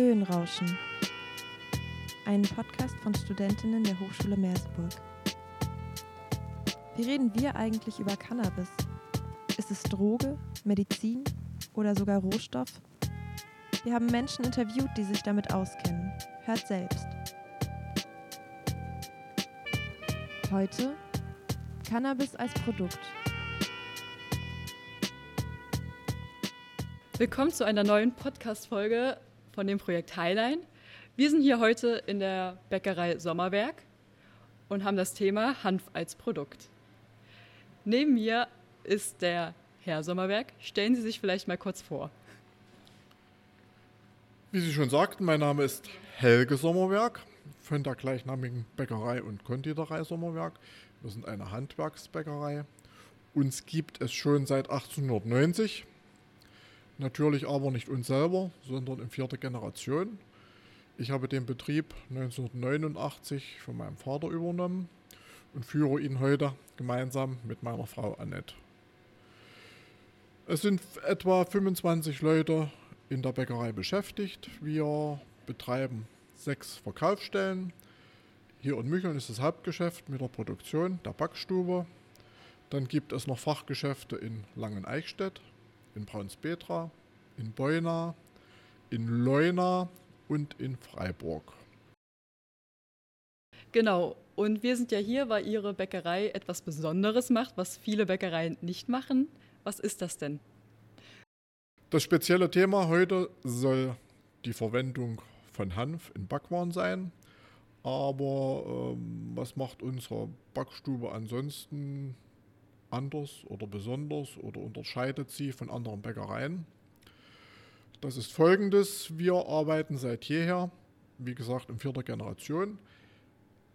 Höhenrauschen. Ein Podcast von Studentinnen der Hochschule Merseburg. Wie reden wir eigentlich über Cannabis? Ist es Droge, Medizin oder sogar Rohstoff? Wir haben Menschen interviewt, die sich damit auskennen. Hört selbst. Heute Cannabis als Produkt. Willkommen zu einer neuen Podcast-Folge von dem Projekt Highline. Wir sind hier heute in der Bäckerei Sommerberg und haben das Thema Hanf als Produkt. Neben mir ist der Herr Sommerberg. Stellen Sie sich vielleicht mal kurz vor. Wie Sie schon sagten, mein Name ist Helge Sommerberg von der gleichnamigen Bäckerei und Konditorei Sommerberg. Wir sind eine Handwerksbäckerei. Uns gibt es schon seit 1890. Natürlich aber nicht uns selber, sondern in vierter Generation. Ich habe den Betrieb 1989 von meinem Vater übernommen und führe ihn heute gemeinsam mit meiner Frau Annette. Es sind etwa 25 Leute in der Bäckerei beschäftigt. Wir betreiben sechs Verkaufsstellen. Hier in Mücheln ist das Hauptgeschäft mit der Produktion der Backstube. Dann gibt es noch Fachgeschäfte in Langeneichstätt, in Braunspetra, in Beuna, in Leuna und in Freiburg. Genau, und wir sind ja hier, weil Ihre Bäckerei etwas Besonderes macht, was viele Bäckereien nicht machen. Was ist das denn? Das spezielle Thema heute soll die Verwendung von Hanf in Backwaren sein. Aber ähm, was macht unsere Backstube ansonsten anders oder besonders oder unterscheidet sie von anderen Bäckereien? Das ist folgendes: Wir arbeiten seit jeher, wie gesagt, in vierter Generation,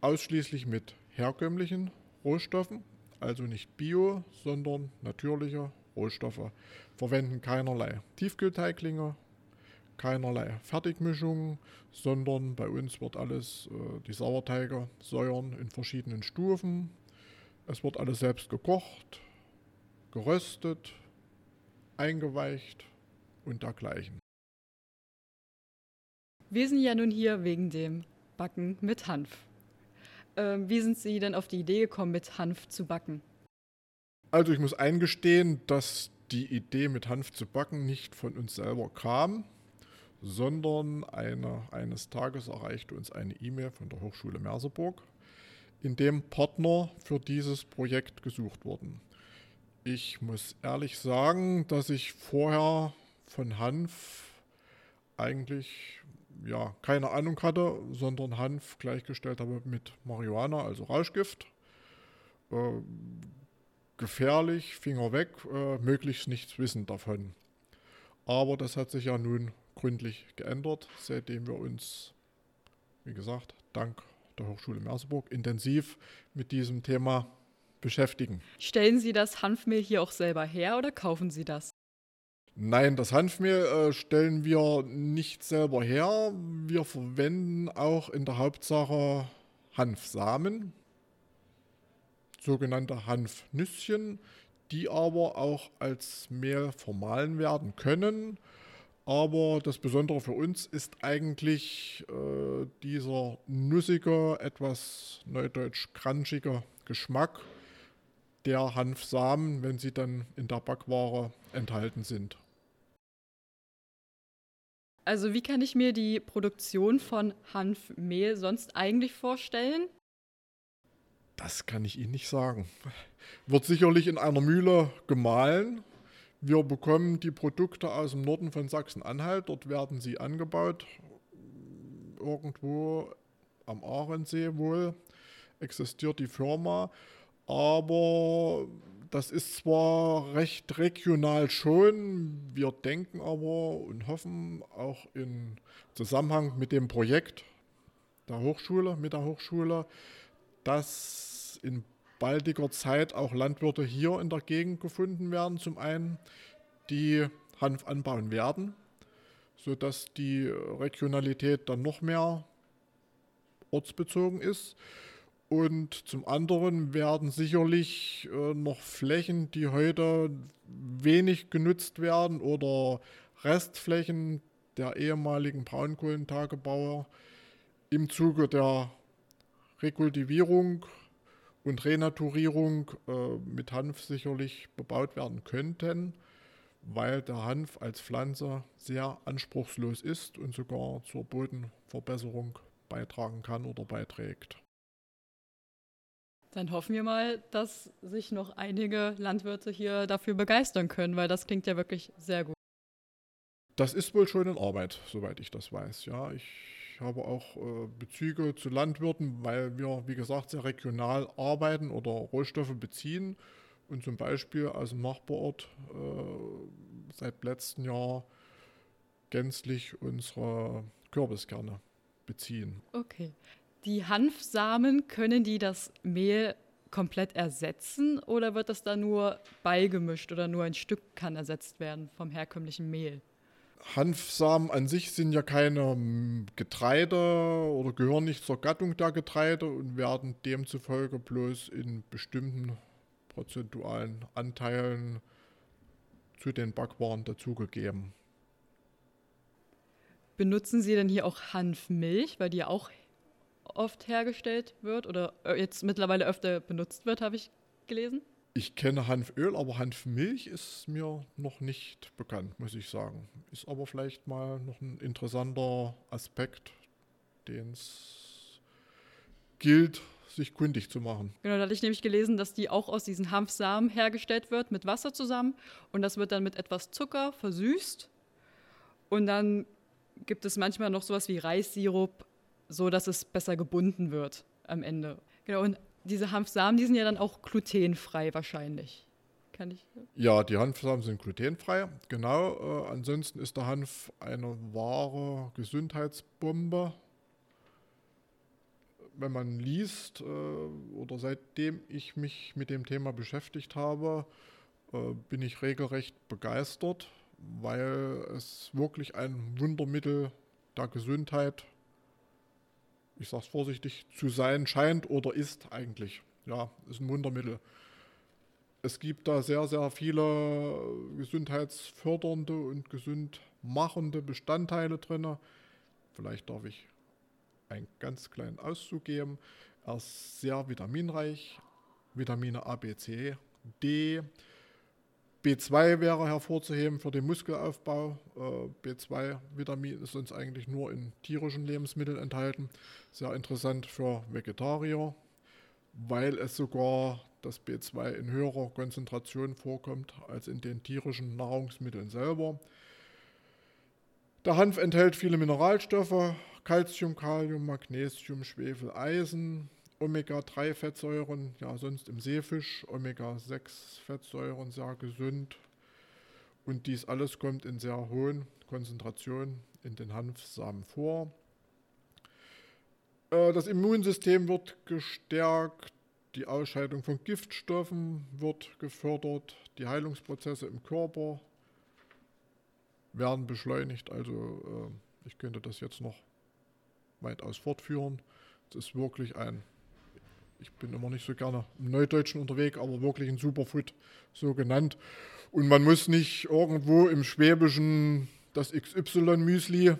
ausschließlich mit herkömmlichen Rohstoffen, also nicht bio, sondern natürliche Rohstoffe, verwenden keinerlei Tiefkühlteiglinge, keinerlei Fertigmischungen, sondern bei uns wird alles, äh, die Sauerteige säuern in verschiedenen Stufen. Es wird alles selbst gekocht, geröstet, eingeweicht und dergleichen. Wir sind ja nun hier wegen dem Backen mit Hanf. Ähm, wie sind Sie denn auf die Idee gekommen, mit Hanf zu backen? Also ich muss eingestehen, dass die Idee mit Hanf zu backen nicht von uns selber kam, sondern eine, eines Tages erreichte uns eine E-Mail von der Hochschule Merseburg, in dem Partner für dieses Projekt gesucht wurden. Ich muss ehrlich sagen, dass ich vorher von Hanf eigentlich ja, keine Ahnung hatte, sondern Hanf gleichgestellt habe mit Marihuana, also Rauschgift. Äh, gefährlich, Finger weg, äh, möglichst nichts wissen davon. Aber das hat sich ja nun gründlich geändert, seitdem wir uns, wie gesagt, dank der Hochschule Merseburg intensiv mit diesem Thema beschäftigen. Stellen Sie das Hanfmehl hier auch selber her oder kaufen Sie das? Nein, das Hanfmehl äh, stellen wir nicht selber her. Wir verwenden auch in der Hauptsache Hanfsamen sogenannte Hanfnüsschen, die aber auch als Mehl vermahlen werden können. Aber das Besondere für uns ist eigentlich äh, dieser nussige, etwas neudeutsch crunchige Geschmack der Hanfsamen, wenn sie dann in der Backware enthalten sind. Also wie kann ich mir die Produktion von Hanfmehl sonst eigentlich vorstellen? Das kann ich Ihnen nicht sagen. Wird sicherlich in einer Mühle gemahlen. Wir bekommen die Produkte aus dem Norden von Sachsen-Anhalt. Dort werden sie angebaut. Irgendwo am Ahrensee wohl existiert die Firma. Aber das ist zwar recht regional schon, wir denken aber und hoffen auch in Zusammenhang mit dem Projekt der Hochschule, mit der Hochschule, dass in baldiger Zeit auch Landwirte hier in der Gegend gefunden werden. Zum einen, die Hanf anbauen werden, sodass die Regionalität dann noch mehr ortsbezogen ist. Und zum anderen werden sicherlich äh, noch Flächen, die heute wenig genutzt werden oder Restflächen der ehemaligen Braunkohlentagebauer im Zuge der Rekultivierung und Renaturierung äh, mit Hanf sicherlich bebaut werden könnten, weil der Hanf als Pflanze sehr anspruchslos ist und sogar zur Bodenverbesserung beitragen kann oder beiträgt. Dann hoffen wir mal, dass sich noch einige Landwirte hier dafür begeistern können, weil das klingt ja wirklich sehr gut. Das ist wohl schon in Arbeit, soweit ich das weiß. Ja, ich habe auch äh, Bezüge zu Landwirten, weil wir, wie gesagt, sehr regional arbeiten oder Rohstoffe beziehen und zum Beispiel aus dem Nachbarort äh, seit letztem Jahr gänzlich unsere Kürbiskerne beziehen. Okay. Die Hanfsamen, können die das Mehl komplett ersetzen oder wird das da nur beigemischt oder nur ein Stück kann ersetzt werden vom herkömmlichen Mehl? Hanfsamen an sich sind ja keine hm, Getreide oder gehören nicht zur Gattung der Getreide und werden demzufolge bloß in bestimmten prozentualen Anteilen zu den Backwaren dazugegeben. Benutzen Sie denn hier auch Hanfmilch, weil die ja auch oft hergestellt wird oder äh, jetzt mittlerweile öfter benutzt wird, habe ich gelesen? Ich kenne Hanföl, aber Hanfmilch ist mir noch nicht bekannt, muss ich sagen. Ist aber vielleicht mal noch ein interessanter Aspekt, den es gilt, sich kundig zu machen. Genau, da hatte ich nämlich gelesen, dass die auch aus diesen Hanfsamen hergestellt wird, mit Wasser zusammen. Und das wird dann mit etwas Zucker versüßt. Und dann gibt es manchmal noch sowas wie Reissirup, so dass es besser gebunden wird am Ende. Genau, und diese Hanfsamen, die sind ja dann auch glutenfrei wahrscheinlich. Kann ich? Ja, die Hanfsamen sind glutenfrei, genau. Äh, ansonsten ist der Hanf eine wahre Gesundheitsbombe. Wenn man liest äh, oder seitdem ich mich mit dem Thema beschäftigt habe, äh, bin ich regelrecht begeistert, weil es wirklich ein Wundermittel der Gesundheit ich sage es vorsichtig, zu sein scheint oder ist eigentlich. Ja, ist ein Wundermittel. Es gibt da sehr, sehr viele gesundheitsfördernde und gesundmachende Bestandteile drin. Vielleicht darf ich einen ganz kleinen Auszug geben. Er ist sehr vitaminreich. Vitamine A, B, C, D, B2 wäre hervorzuheben für den Muskelaufbau. Äh, B2-Vitamin ist sonst eigentlich nur in tierischen Lebensmitteln enthalten. Sehr interessant für Vegetarier, weil es sogar das B2 in höherer Konzentration vorkommt als in den tierischen Nahrungsmitteln selber. Der Hanf enthält viele Mineralstoffe, Calcium, Kalium, Magnesium, Schwefel, Eisen, Omega-3-Fettsäuren, ja sonst im Seefisch, Omega-6-Fettsäuren sehr gesund. Und dies alles kommt in sehr hohen Konzentrationen in den Hanfsamen vor. Äh, das Immunsystem wird gestärkt, die Ausscheidung von Giftstoffen wird gefördert, die Heilungsprozesse im Körper werden beschleunigt. Also äh, ich könnte das jetzt noch weitaus fortführen. Es ist wirklich ein ich bin immer nicht so gerne im Neudeutschen unterwegs, aber wirklich ein Superfood so genannt. Und man muss nicht irgendwo im Schwäbischen das XY-Müsli,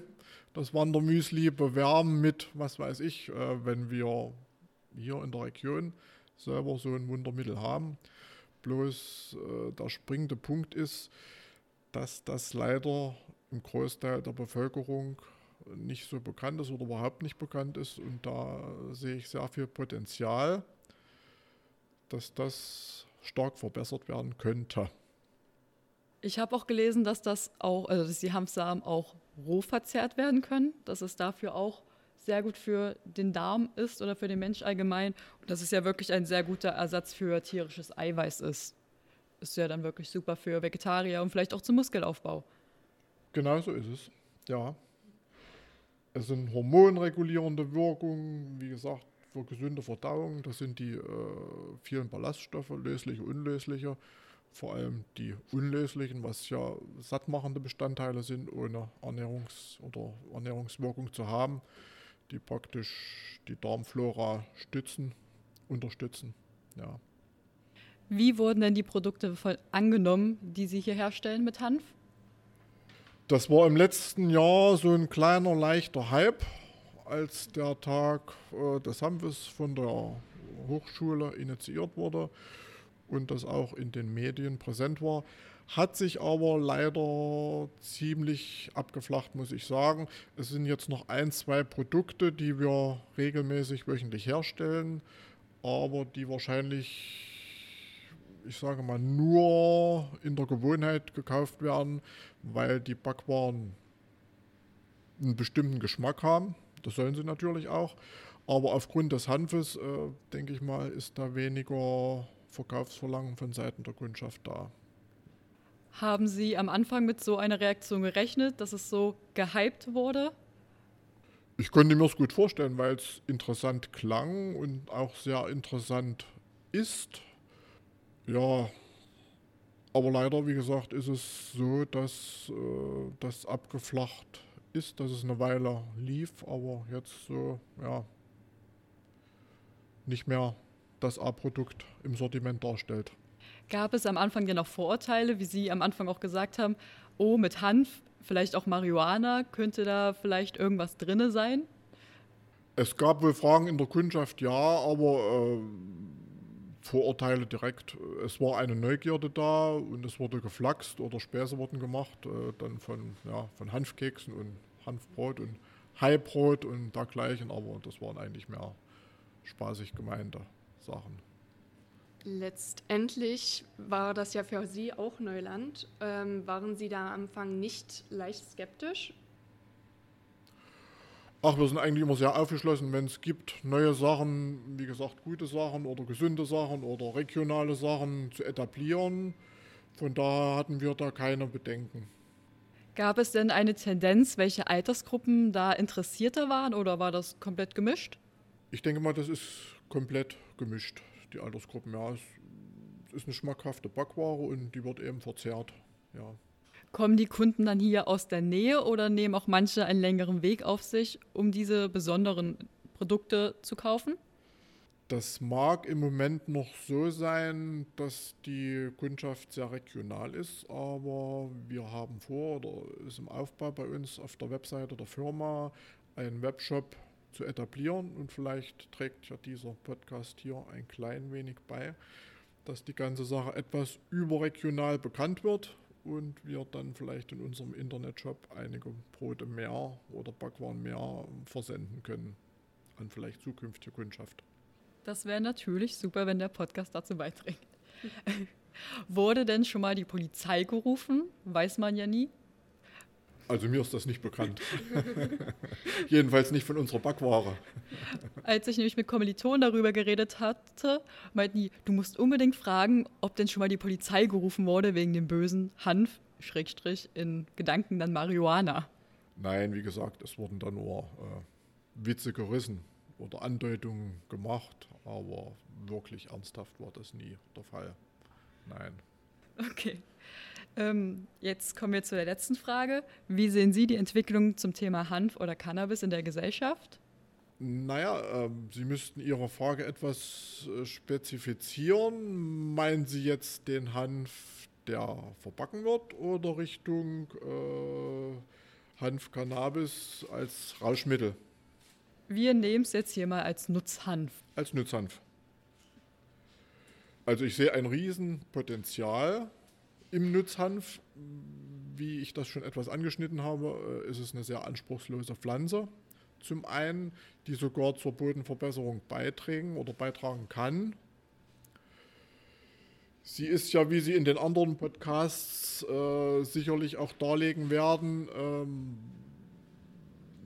das Wandermüsli bewerben mit, was weiß ich, äh, wenn wir hier in der Region selber so ein Wundermittel haben. Bloß äh, der springende Punkt ist, dass das leider im Großteil der Bevölkerung nicht so bekannt ist oder überhaupt nicht bekannt ist. Und da sehe ich sehr viel Potenzial, dass das stark verbessert werden könnte. Ich habe auch gelesen, dass das auch, also dass die Hanfsamen auch roh verzehrt werden können, dass es dafür auch sehr gut für den Darm ist oder für den Mensch allgemein und dass es ja wirklich ein sehr guter Ersatz für tierisches Eiweiß ist. Ist ja dann wirklich super für Vegetarier und vielleicht auch zum Muskelaufbau. Genau so ist es, ja. Es sind hormonregulierende Wirkungen, wie gesagt, für gesunde Verdauung. Das sind die äh, vielen Ballaststoffe, lösliche, unlösliche. Vor allem die unlöslichen, was ja sattmachende Bestandteile sind, ohne Ernährungs- oder Ernährungswirkung zu haben, die praktisch die Darmflora stützen, unterstützen. Ja. Wie wurden denn die Produkte angenommen, die Sie hier herstellen mit Hanf? Das war im letzten Jahr so ein kleiner, leichter Hype, als der Tag äh, des Hanfes von der Hochschule initiiert wurde und das auch in den Medien präsent war. Hat sich aber leider ziemlich abgeflacht, muss ich sagen. Es sind jetzt noch ein, zwei Produkte, die wir regelmäßig wöchentlich herstellen, aber die wahrscheinlich, ich sage mal, nur in der Gewohnheit gekauft werden, weil die Backwaren einen bestimmten Geschmack haben. Das sollen sie natürlich auch. Aber aufgrund des Hanfes, äh, denke ich mal, ist da weniger Verkaufsverlangen von Seiten der Kundschaft da. Haben Sie am Anfang mit so einer Reaktion gerechnet, dass es so gehypt wurde? Ich konnte mir es gut vorstellen, weil es interessant klang und auch sehr interessant ist. Ja, aber leider, wie gesagt, ist es so, dass äh, das abgeflacht ist, dass es eine Weile lief, aber jetzt so, ja, nicht mehr das A-Produkt im Sortiment darstellt. Gab es am Anfang denn noch Vorurteile, wie Sie am Anfang auch gesagt haben, oh, mit Hanf, vielleicht auch Marihuana, könnte da vielleicht irgendwas drinne sein? Es gab wohl Fragen in der Kundschaft, ja, aber äh, Vorurteile direkt. Es war eine Neugierde da und es wurde geflaxt oder Späße wurden gemacht, äh, dann von, ja, von Hanfkeksen und Hanfbrot und Haibrot und dergleichen, aber das waren eigentlich mehr spaßig gemeinte Sachen. Letztendlich war das ja für Sie auch Neuland. Ähm, waren Sie da am Anfang nicht leicht skeptisch? Ach, wir sind eigentlich immer sehr aufgeschlossen, wenn es gibt, neue Sachen, wie gesagt, gute Sachen oder gesunde Sachen oder regionale Sachen zu etablieren. Von daher hatten wir da keine Bedenken. Gab es denn eine Tendenz, welche Altersgruppen da interessierter waren oder war das komplett gemischt? Ich denke mal, das ist komplett gemischt die Altersgruppen. Ja, es ist eine schmackhafte Backware und die wird eben verzehrt. Ja. Kommen die Kunden dann hier aus der Nähe oder nehmen auch manche einen längeren Weg auf sich, um diese besonderen Produkte zu kaufen? Das mag im Moment noch so sein, dass die Kundschaft sehr regional ist, aber wir haben vor oder ist im Aufbau bei uns auf der Webseite der Firma einen Webshop zu etablieren. Und vielleicht trägt ja dieser Podcast hier ein klein wenig bei, dass die ganze Sache etwas überregional bekannt wird und wir dann vielleicht in unserem Internetshop einige Brote mehr oder Backwaren mehr versenden können an vielleicht zukünftige Kundschaft. Das wäre natürlich super, wenn der Podcast dazu beiträgt. Wurde denn schon mal die Polizei gerufen? Weiß man ja nie. Also mir ist das nicht bekannt. Jedenfalls nicht von unserer Backware. Als ich nämlich mit Kommilitonen darüber geredet hatte, meinten die, du musst unbedingt fragen, ob denn schon mal die Polizei gerufen wurde wegen dem bösen Hanf, Schrägstrich, in Gedanken dann Marihuana. Nein, wie gesagt, es wurden dann nur äh, Witze gerissen oder Andeutungen gemacht, aber wirklich ernsthaft war das nie der Fall. Nein. Okay. Ähm, jetzt kommen wir zu der letzten Frage. Wie sehen Sie die Entwicklung zum Thema Hanf oder Cannabis in der Gesellschaft? Naja, äh, Sie müssten Ihre Frage etwas äh, spezifizieren. Meinen Sie jetzt den Hanf, der verbacken wird, oder Richtung äh, Hanf-Cannabis als Rauschmittel? Wir nehmen es jetzt hier mal als Nutzhanf. Als Nutzhanf. Also ich sehe ein Riesenpotenzial im Nutzhanf, wie ich das schon etwas angeschnitten habe, äh, ist es eine sehr anspruchslose Pflanze. Zum einen, die sogar zur Bodenverbesserung beitragen oder beitragen kann. Sie ist ja, wie Sie in den anderen Podcasts äh, sicherlich auch darlegen werden, ähm,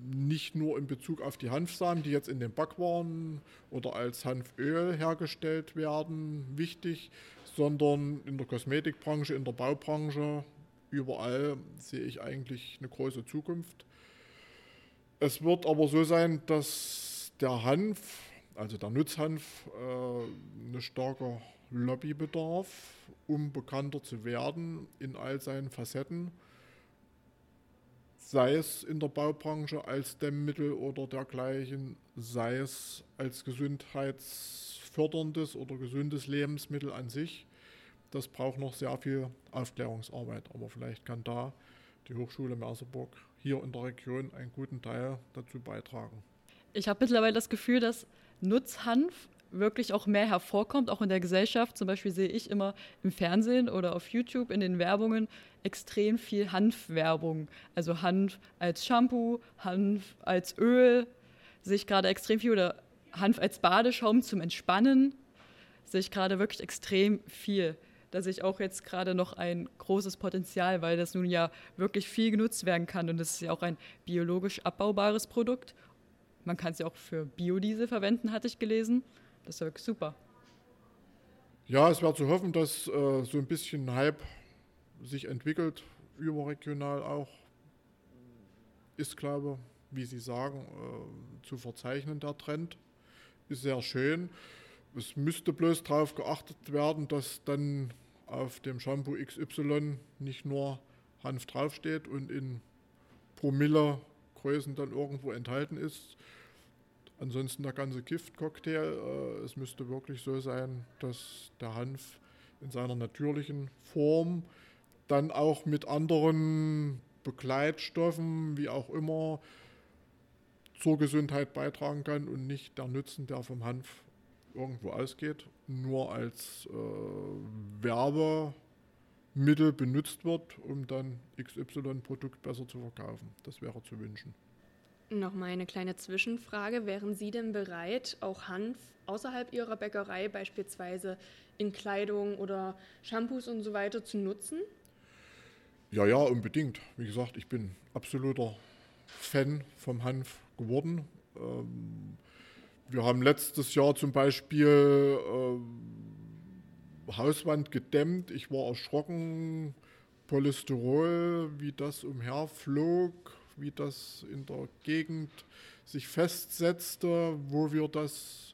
nicht nur in Bezug auf die Hanfsamen, die jetzt in den Backwaren oder als Hanföl hergestellt werden, wichtig, sondern in der Kosmetikbranche, in der Baubranche, überall sehe ich eigentlich eine große Zukunft. Es wird aber so sein, dass der Hanf, also der Nutzhanf, äh, eine starke Lobby bedarf, um bekannter zu werden in all seinen Facetten, sei es in der Baubranche als Dämmmittel oder dergleichen, sei es als gesundheitsförderndes oder gesundes Lebensmittel an sich das braucht noch sehr viel Aufklärungsarbeit. Aber vielleicht kann da die Hochschule Merseburg hier in der Region einen guten Teil dazu beitragen. Ich habe mittlerweile das Gefühl, dass Nutzhanf wirklich auch mehr hervorkommt, auch in der Gesellschaft. Zum Beispiel sehe ich immer im Fernsehen oder auf YouTube in den Werbungen extrem viel Hanfwerbung. Also Hanf als Shampoo, Hanf als Öl, sehe ich gerade extrem viel oder Hanf als Badeschaum zum Entspannen, sehe ich gerade wirklich extrem viel. Da sehe ich auch jetzt gerade noch ein großes Potenzial, weil das nun ja wirklich viel genutzt werden kann und es ist ja auch ein biologisch abbaubares Produkt. Man kann es ja auch für Biodiesel verwenden, hatte ich gelesen. Das ist wirklich super. Ja, es wäre zu hoffen, dass äh, so ein bisschen Hype sich entwickelt, überregional auch. Ist, glaube wie Sie sagen, äh, zu verzeichnen, der Trend. Ist sehr schön. Es müsste bloß darauf geachtet werden, dass dann auf dem Shampoo XY nicht nur Hanf draufsteht und in Promille Größen dann irgendwo enthalten ist, Ansonsten der ganze Giftcocktail. Äh, es müsste wirklich so sein, dass der Hanf in seiner natürlichen Form dann auch mit anderen Begleitstoffen, wie auch immer, zur Gesundheit beitragen kann und nicht der Nutzen, der vom Hanf irgendwo ausgeht, nur als äh, Werbemittel benutzt wird, um dann XY-Produkt besser zu verkaufen. Das wäre zu wünschen. Nochmal eine kleine Zwischenfrage. Wären Sie denn bereit, auch Hanf außerhalb Ihrer Bäckerei, beispielsweise in Kleidung oder Shampoos und so weiter, zu nutzen? Ja, ja, unbedingt. Wie gesagt, ich bin absoluter Fan vom Hanf geworden. Ähm, wir haben letztes Jahr zum Beispiel äh, Hauswand gedämmt. Ich war erschrocken, Polystyrol, wie das umherflog wie das in der Gegend sich festsetzte, wo wir das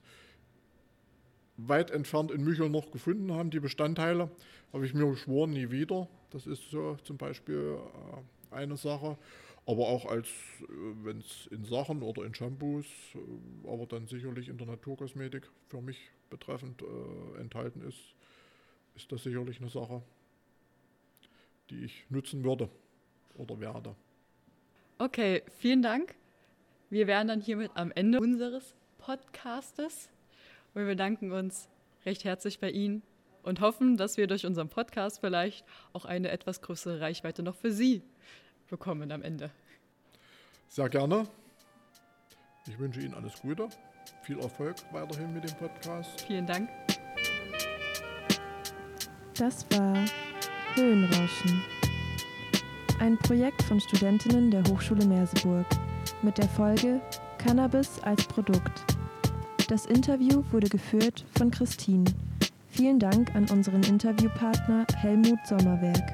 weit entfernt in Michel noch gefunden haben, die Bestandteile, habe ich mir geschworen, nie wieder. Das ist so zum Beispiel äh, eine Sache. Aber auch als, äh, wenn es in Sachen oder in Shampoos, äh, aber dann sicherlich in der Naturkosmetik für mich betreffend enthalten ist, ist das sicherlich eine Sache, die ich nutzen würde oder werde. Okay, vielen Dank. Wir wären dann hiermit am Ende unseres Podcastes und wir bedanken uns recht herzlich bei Ihnen und hoffen, dass wir durch unseren Podcast vielleicht auch eine etwas größere Reichweite noch für Sie bekommen am Ende. Sehr gerne. Ich wünsche Ihnen alles Gute, viel Erfolg weiterhin mit dem Podcast. Vielen Dank. Das war Höhenrauschen. Ein Projekt von Studentinnen der Hochschule Merseburg mit der Folge Cannabis als Produkt. Das Interview wurde geführt von Christine. Vielen Dank an unseren Interviewpartner Helmut Sommerwerk.